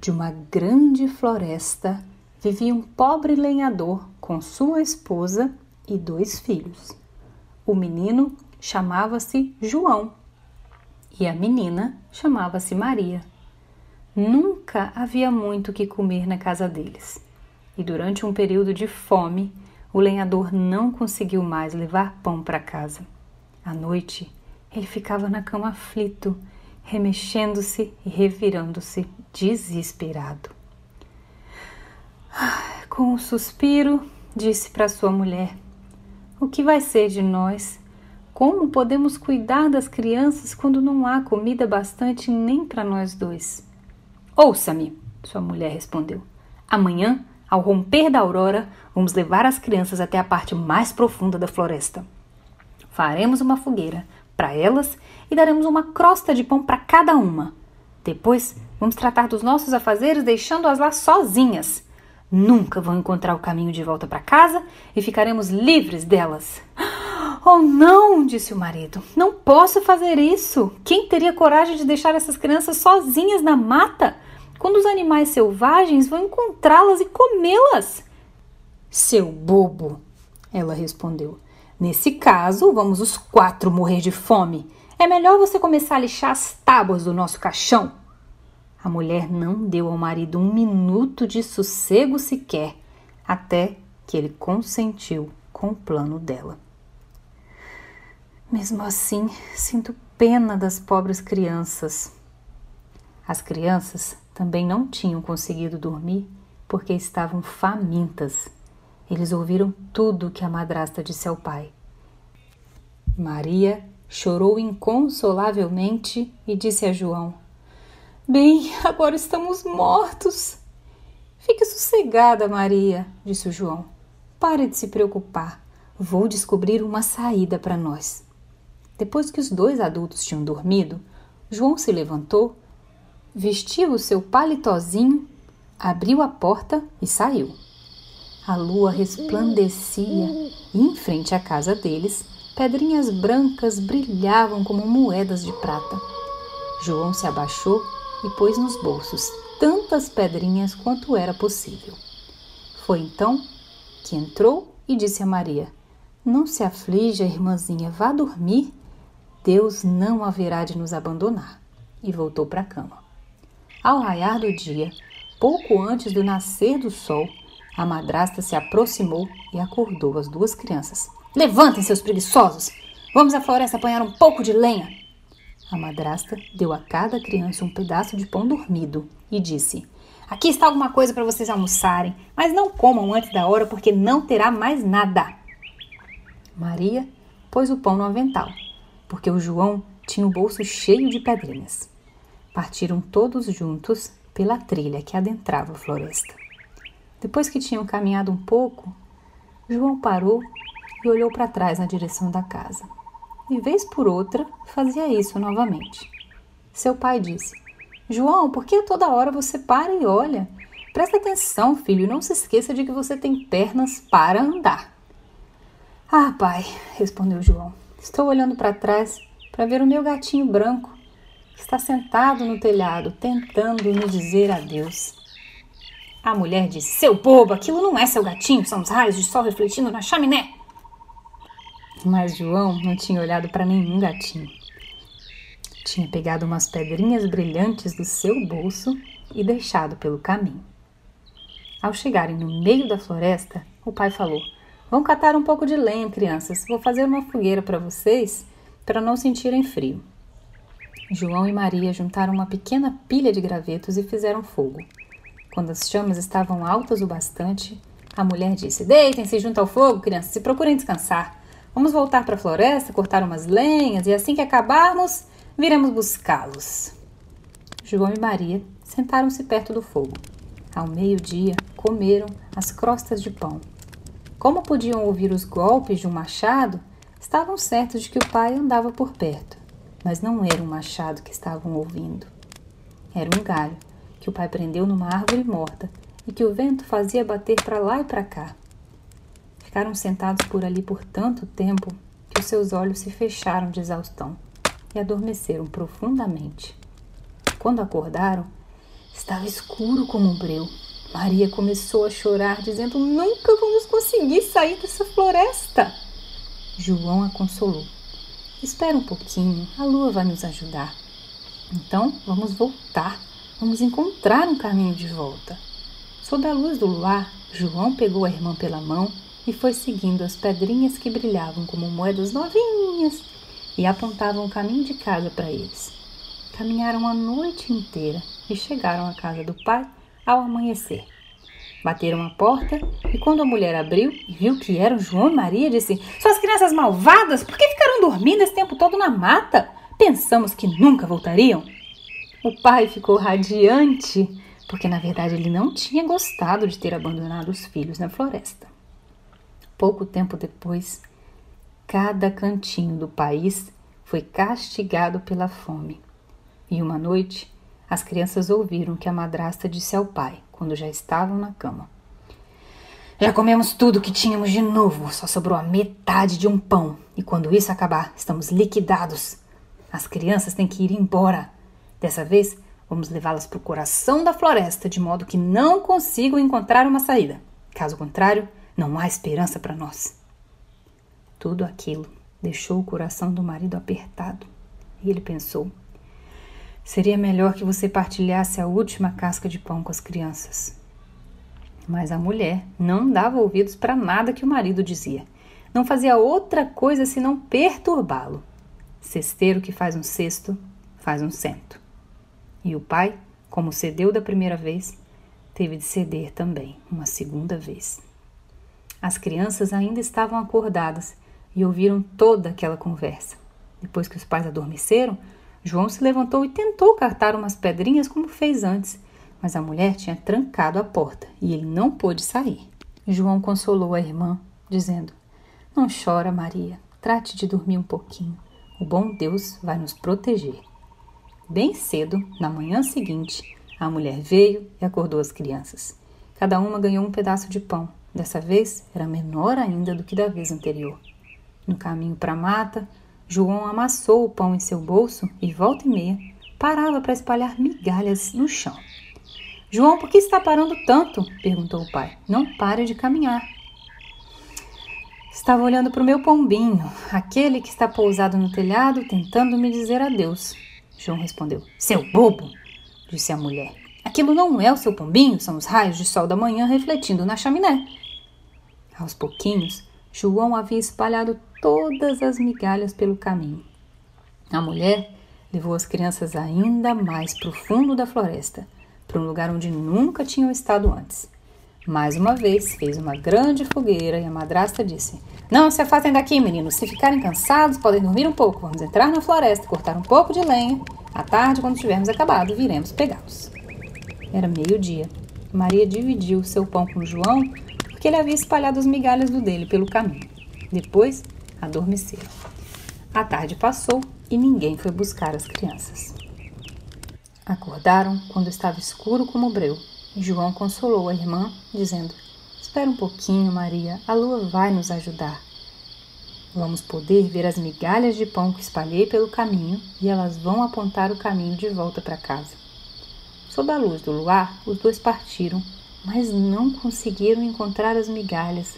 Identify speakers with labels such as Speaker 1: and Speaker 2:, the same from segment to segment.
Speaker 1: De uma grande floresta vivia um pobre lenhador com sua esposa e dois filhos. O menino chamava-se João e a menina chamava-se Maria. Nunca havia muito que comer na casa deles, e durante um período de fome, o lenhador não conseguiu mais levar pão para casa. À noite, ele ficava na cama aflito, remexendo-se e revirando-se, desesperado. Com um suspiro, disse para sua mulher: O que vai ser de nós? Como podemos cuidar das crianças quando não há comida bastante nem para nós dois? Ouça-me, sua mulher respondeu. Amanhã, ao romper da aurora, vamos levar as crianças até a parte mais profunda da floresta. Faremos uma fogueira para elas e daremos uma crosta de pão para cada uma. Depois, vamos tratar dos nossos afazeres deixando-as lá sozinhas. Nunca vão encontrar o caminho de volta para casa e ficaremos livres delas. Oh, não, disse o marido. Não posso fazer isso. Quem teria coragem de deixar essas crianças sozinhas na mata? Quando os animais selvagens vão encontrá-las e comê-las? Seu bobo, ela respondeu. Nesse caso, vamos os quatro morrer de fome. É melhor você começar a lixar as tábuas do nosso caixão. A mulher não deu ao marido um minuto de sossego sequer, até que ele consentiu com o plano dela. Mesmo assim, sinto pena das pobres crianças. As crianças também não tinham conseguido dormir porque estavam famintas. Eles ouviram tudo que a madrasta disse ao pai. Maria chorou inconsolavelmente e disse a João: Bem, agora estamos mortos. Fique sossegada, Maria, disse o João. Pare de se preocupar. Vou descobrir uma saída para nós. Depois que os dois adultos tinham dormido, João se levantou, vestiu o seu palitozinho, abriu a porta e saiu. A lua resplandecia e, em frente à casa deles, pedrinhas brancas brilhavam como moedas de prata. João se abaixou e pôs nos bolsos tantas pedrinhas quanto era possível. Foi então que entrou e disse a Maria: Não se aflija, irmãzinha, vá dormir. Deus não haverá de nos abandonar. E voltou para a cama. Ao raiar do dia, pouco antes do nascer do sol, a madrasta se aproximou e acordou as duas crianças. Levantem, seus preguiçosos! Vamos à floresta apanhar um pouco de lenha! A madrasta deu a cada criança um pedaço de pão dormido e disse: Aqui está alguma coisa para vocês almoçarem, mas não comam antes da hora porque não terá mais nada. Maria pôs o pão no avental porque o João tinha o bolso cheio de pedrinhas. Partiram todos juntos pela trilha que adentrava a floresta. Depois que tinham caminhado um pouco, João parou e olhou para trás na direção da casa. E vez por outra fazia isso novamente. Seu pai disse: João, por que toda hora você para e olha? Presta atenção, filho, não se esqueça de que você tem pernas para andar. Ah, pai, respondeu João. Estou olhando para trás para ver o meu gatinho branco que está sentado no telhado tentando me dizer adeus. A mulher disse: Seu bobo, aquilo não é seu gatinho, são os raios de sol refletindo na chaminé. Mas João não tinha olhado para nenhum gatinho. Tinha pegado umas pedrinhas brilhantes do seu bolso e deixado pelo caminho. Ao chegarem no meio da floresta, o pai falou: Vão catar um pouco de lenha, crianças. Vou fazer uma fogueira para vocês para não sentirem frio. João e Maria juntaram uma pequena pilha de gravetos e fizeram fogo. Quando as chamas estavam altas o bastante, a mulher disse: Deitem-se junto ao fogo, crianças, e procurem descansar. Vamos voltar para a floresta, cortar umas lenhas e assim que acabarmos, viremos buscá-los. João e Maria sentaram-se perto do fogo. Ao meio-dia, comeram as crostas de pão como podiam ouvir os golpes de um machado, estavam certos de que o pai andava por perto, mas não era um machado que estavam ouvindo. Era um galho que o pai prendeu numa árvore morta e que o vento fazia bater para lá e para cá. Ficaram sentados por ali por tanto tempo que os seus olhos se fecharam de exaustão e adormeceram profundamente. Quando acordaram, Estava escuro como um breu. Maria começou a chorar, dizendo: Nunca vamos conseguir sair dessa floresta. João a consolou. Espera um pouquinho, a lua vai nos ajudar. Então vamos voltar, vamos encontrar um caminho de volta. Sob a luz do luar, João pegou a irmã pela mão e foi seguindo as pedrinhas que brilhavam como moedas novinhas e apontavam o caminho de casa para eles. Caminharam a noite inteira e chegaram à casa do pai ao amanhecer. Bateram a porta e quando a mulher abriu e viu que eram João e Maria, disse: Suas crianças malvadas, por que ficaram dormindo esse tempo todo na mata? Pensamos que nunca voltariam. O pai ficou radiante, porque na verdade ele não tinha gostado de ter abandonado os filhos na floresta. Pouco tempo depois, cada cantinho do país foi castigado pela fome. E uma noite, as crianças ouviram que a madrasta disse ao pai, quando já estavam na cama: Já comemos tudo que tínhamos de novo, só sobrou a metade de um pão, e quando isso acabar, estamos liquidados. As crianças têm que ir embora. Dessa vez, vamos levá-las para o coração da floresta, de modo que não consigam encontrar uma saída. Caso contrário, não há esperança para nós. Tudo aquilo deixou o coração do marido apertado e ele pensou: seria melhor que você partilhasse a última casca de pão com as crianças. Mas a mulher não dava ouvidos para nada que o marido dizia. Não fazia outra coisa senão perturbá-lo. Cesteiro que faz um cesto, faz um cento. E o pai, como cedeu da primeira vez, teve de ceder também uma segunda vez. As crianças ainda estavam acordadas e ouviram toda aquela conversa. Depois que os pais adormeceram, João se levantou e tentou catar umas pedrinhas como fez antes, mas a mulher tinha trancado a porta e ele não pôde sair. João consolou a irmã, dizendo: Não chora, Maria, trate de dormir um pouquinho. O bom Deus vai nos proteger. Bem cedo, na manhã seguinte, a mulher veio e acordou as crianças. Cada uma ganhou um pedaço de pão Dessa vez era menor ainda do que da vez anterior. No caminho para a mata, João amassou o pão em seu bolso e, volta e meia, parava para espalhar migalhas no chão. João, por que está parando tanto? perguntou o pai. Não pare de caminhar. Estava olhando para o meu pombinho, aquele que está pousado no telhado, tentando me dizer adeus. João respondeu: Seu bobo! disse a mulher. Aquilo não é o seu pombinho, são os raios de sol da manhã refletindo na chaminé. Aos pouquinhos, João havia espalhado todas as migalhas pelo caminho. A mulher levou as crianças ainda mais para o fundo da floresta, para um lugar onde nunca tinham estado antes. Mais uma vez, fez uma grande fogueira e a madrasta disse: Não se afastem daqui, meninos. Se ficarem cansados, podem dormir um pouco. Vamos entrar na floresta, cortar um pouco de lenha. À tarde, quando tivermos acabado, viremos pegá-los. Era meio-dia. Maria dividiu seu pão com João porque ele havia espalhado as migalhas do dele pelo caminho. Depois, adormeceram. A tarde passou e ninguém foi buscar as crianças. Acordaram quando estava escuro como breu. João consolou a irmã, dizendo: Espera um pouquinho, Maria, a lua vai nos ajudar. Vamos poder ver as migalhas de pão que espalhei pelo caminho e elas vão apontar o caminho de volta para casa. Sob a luz do luar, os dois partiram mas não conseguiram encontrar as migalhas,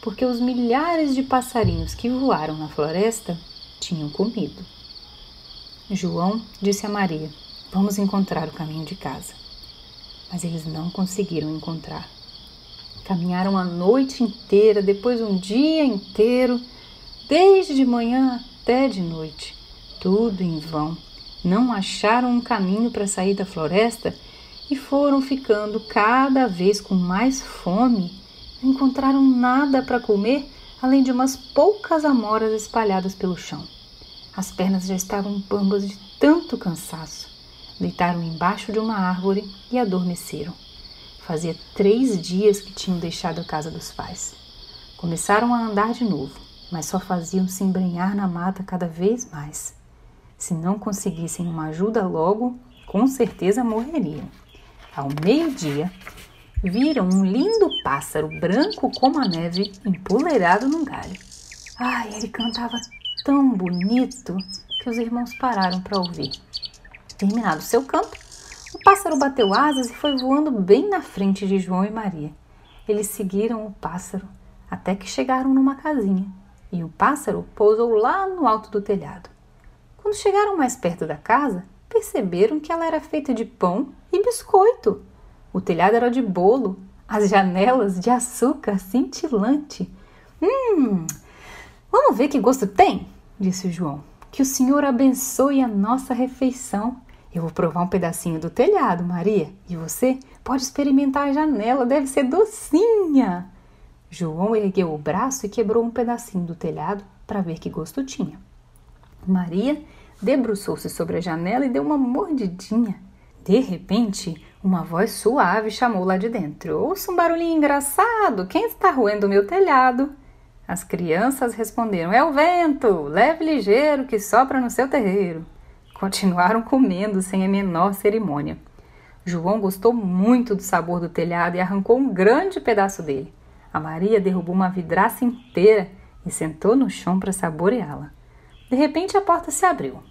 Speaker 1: porque os milhares de passarinhos que voaram na floresta tinham comido. João disse a Maria: Vamos encontrar o caminho de casa. Mas eles não conseguiram encontrar. Caminharam a noite inteira, depois um dia inteiro, desde de manhã até de noite. Tudo em vão. Não acharam um caminho para sair da floresta e foram ficando cada vez com mais fome. Não encontraram nada para comer além de umas poucas amoras espalhadas pelo chão. As pernas já estavam bambas de tanto cansaço. Deitaram embaixo de uma árvore e adormeceram. Fazia três dias que tinham deixado a casa dos pais. Começaram a andar de novo, mas só faziam se embrenhar na mata cada vez mais. Se não conseguissem uma ajuda logo, com certeza morreriam. Ao meio-dia, viram um lindo pássaro branco como a neve empoleirado num galho. Ai, ele cantava tão bonito que os irmãos pararam para ouvir. Terminado seu canto, o pássaro bateu asas e foi voando bem na frente de João e Maria. Eles seguiram o pássaro até que chegaram numa casinha e o pássaro pousou lá no alto do telhado. Quando chegaram mais perto da casa, perceberam que ela era feita de pão e biscoito. O telhado era de bolo, as janelas de açúcar cintilante. Hum, vamos ver que gosto tem, disse o João. Que o Senhor abençoe a nossa refeição. Eu vou provar um pedacinho do telhado, Maria, e você pode experimentar a janela, deve ser docinha. João ergueu o braço e quebrou um pedacinho do telhado para ver que gosto tinha. Maria debruçou-se sobre a janela e deu uma mordidinha. De repente, uma voz suave chamou lá de dentro: Ouça um barulhinho engraçado! Quem está roendo o meu telhado? As crianças responderam: É o vento! Leve ligeiro que sopra no seu terreiro. Continuaram comendo sem a menor cerimônia. João gostou muito do sabor do telhado e arrancou um grande pedaço dele. A Maria derrubou uma vidraça inteira e sentou no chão para saboreá-la. De repente a porta se abriu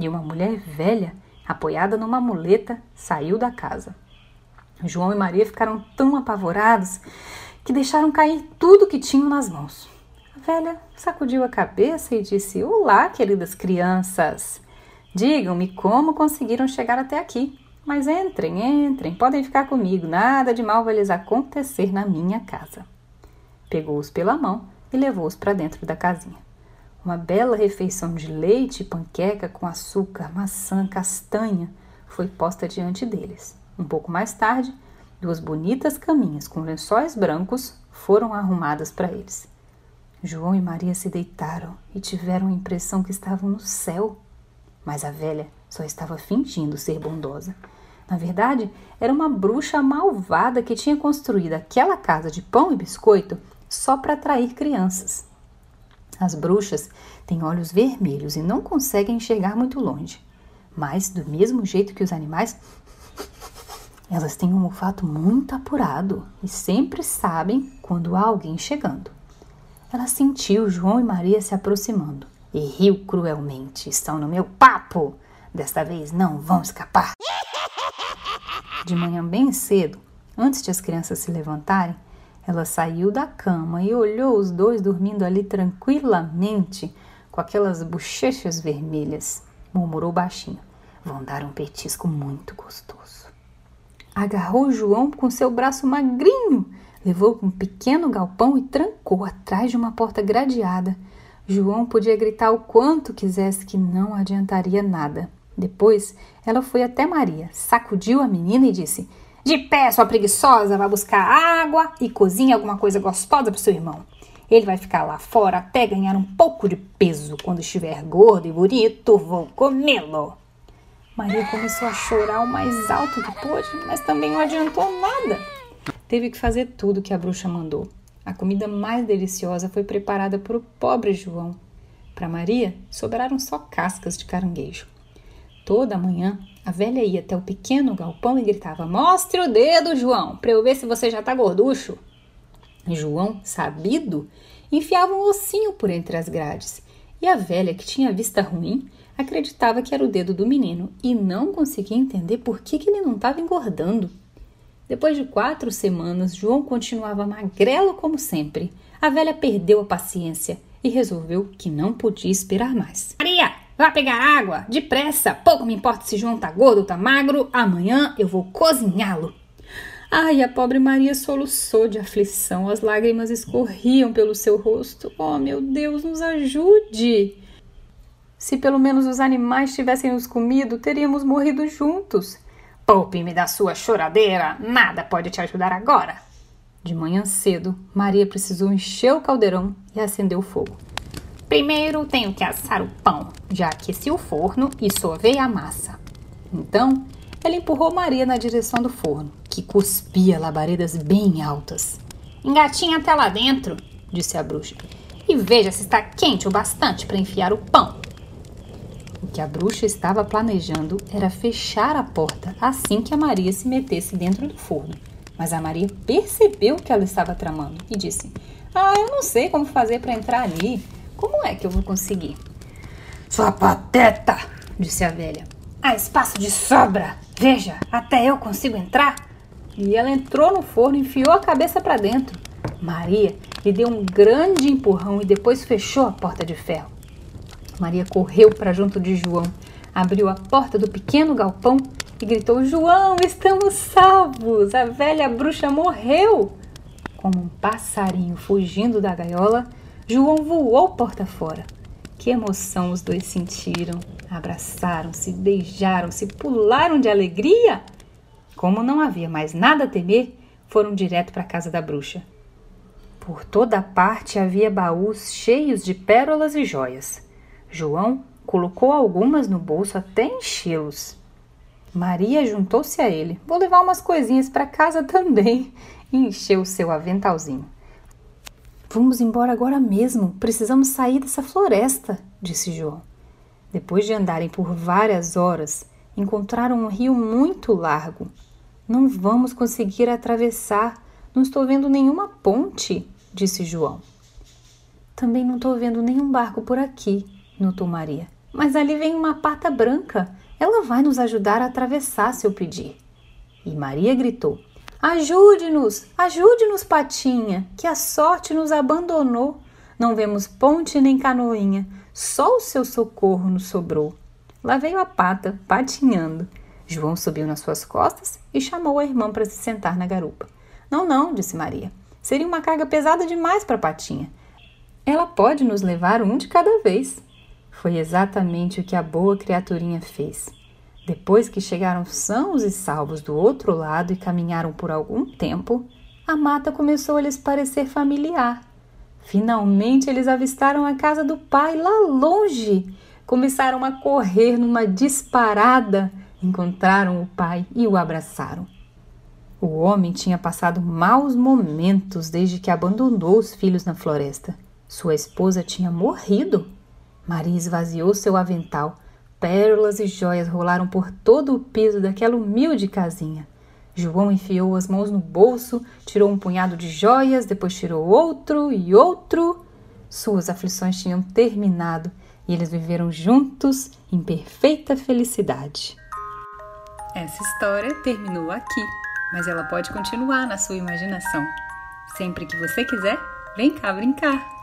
Speaker 1: e uma mulher velha, apoiada numa muleta, saiu da casa. João e Maria ficaram tão apavorados que deixaram cair tudo que tinham nas mãos. A velha sacudiu a cabeça e disse: Olá, queridas crianças! Digam-me como conseguiram chegar até aqui. Mas entrem, entrem, podem ficar comigo, nada de mal vai lhes acontecer na minha casa. Pegou-os pela mão e levou-os para dentro da casinha. Uma bela refeição de leite e panqueca com açúcar, maçã, castanha foi posta diante deles. Um pouco mais tarde, duas bonitas caminhas com lençóis brancos foram arrumadas para eles. João e Maria se deitaram e tiveram a impressão que estavam no céu. Mas a velha só estava fingindo ser bondosa. Na verdade, era uma bruxa malvada que tinha construído aquela casa de pão e biscoito só para atrair crianças. As bruxas têm olhos vermelhos e não conseguem enxergar muito longe. Mas, do mesmo jeito que os animais, elas têm um olfato muito apurado e sempre sabem quando há alguém chegando. Ela sentiu João e Maria se aproximando e riu cruelmente. Estão no meu papo! Desta vez não vão escapar. De manhã bem cedo, antes de as crianças se levantarem, ela saiu da cama e olhou os dois dormindo ali tranquilamente, com aquelas bochechas vermelhas. Murmurou baixinho: Vão dar um petisco muito gostoso. Agarrou João com seu braço magrinho, levou para um pequeno galpão e trancou atrás de uma porta gradeada. João podia gritar o quanto quisesse que não adiantaria nada. Depois, ela foi até Maria, sacudiu a menina e disse: De pé, sua preguiçosa, vá buscar água e cozinha alguma coisa gostosa para seu irmão. Ele vai ficar lá fora até ganhar um pouco de peso. Quando estiver gordo e bonito, vou comê-lo. Maria começou a chorar o mais alto que pôde, mas também não adiantou nada. Teve que fazer tudo que a bruxa mandou. A comida mais deliciosa foi preparada para o pobre João. Para Maria, sobraram só cascas de caranguejo. Toda manhã, a velha ia até o pequeno galpão e gritava: Mostre o dedo, João, para eu ver se você já tá gorducho. João, sabido, enfiava um ossinho por entre as grades. E a velha, que tinha vista ruim, acreditava que era o dedo do menino e não conseguia entender por que, que ele não estava engordando. Depois de quatro semanas, João continuava magrelo como sempre. A velha perdeu a paciência e resolveu que não podia esperar mais. Maria, Vá pegar água, depressa. Pouco me importa se João tá gordo ou tá magro. Amanhã eu vou cozinhá-lo. Ai, a pobre Maria soluçou de aflição. As lágrimas escorriam pelo seu rosto. Oh, meu Deus, nos ajude! Se pelo menos os animais tivessem nos comido, teríamos morrido juntos. Poupe-me da sua choradeira. Nada pode te ajudar agora. De manhã cedo, Maria precisou encher o caldeirão e acender o fogo. Primeiro tenho que assar o pão. Já aqueci o forno e sovei a massa. Então, ela empurrou Maria na direção do forno, que cuspia labaredas bem altas. Engatinha até lá dentro, disse a bruxa, e veja se está quente o bastante para enfiar o pão. O que a bruxa estava planejando era fechar a porta assim que a Maria se metesse dentro do forno. Mas a Maria percebeu que ela estava tramando e disse: Ah, eu não sei como fazer para entrar ali. Como é que eu vou conseguir? Sua pateta, disse a velha. Há espaço de sobra! Veja, até eu consigo entrar! E ela entrou no forno e enfiou a cabeça para dentro. Maria lhe deu um grande empurrão e depois fechou a porta de ferro. Maria correu para junto de João, abriu a porta do pequeno galpão e gritou: João, estamos salvos! A velha bruxa morreu! Como um passarinho fugindo da gaiola, João voou porta fora. Que emoção os dois sentiram! Abraçaram-se, beijaram-se, pularam de alegria. Como não havia mais nada a temer, foram direto para a casa da bruxa. Por toda parte havia baús cheios de pérolas e joias. João colocou algumas no bolso até enchê-los. Maria juntou-se a ele. Vou levar umas coisinhas para casa também. E encheu seu aventalzinho. Vamos embora agora mesmo. Precisamos sair dessa floresta, disse João. Depois de andarem por várias horas, encontraram um rio muito largo. Não vamos conseguir atravessar. Não estou vendo nenhuma ponte, disse João. Também não estou vendo nenhum barco por aqui, notou Maria. Mas ali vem uma pata branca. Ela vai nos ajudar a atravessar se eu pedir. E Maria gritou: Ajude-nos, ajude-nos, Patinha, que a sorte nos abandonou. Não vemos ponte nem canoinha, só o seu socorro nos sobrou. Lá veio a pata, patinhando. João subiu nas suas costas e chamou a irmã para se sentar na garupa. Não, não, disse Maria. Seria uma carga pesada demais para patinha. Ela pode nos levar um de cada vez. Foi exatamente o que a boa criaturinha fez. Depois que chegaram sãos e salvos do outro lado e caminharam por algum tempo, a mata começou a lhes parecer familiar. Finalmente eles avistaram a casa do pai lá longe. Começaram a correr numa disparada. Encontraram o pai e o abraçaram. O homem tinha passado maus momentos desde que abandonou os filhos na floresta. Sua esposa tinha morrido. Maria esvaziou seu avental. Pérolas e joias rolaram por todo o piso daquela humilde casinha. João enfiou as mãos no bolso, tirou um punhado de joias, depois tirou outro e outro. Suas aflições tinham terminado e eles viveram juntos em perfeita felicidade. Essa história terminou aqui, mas ela pode continuar na sua imaginação. Sempre que você quiser, vem cá brincar!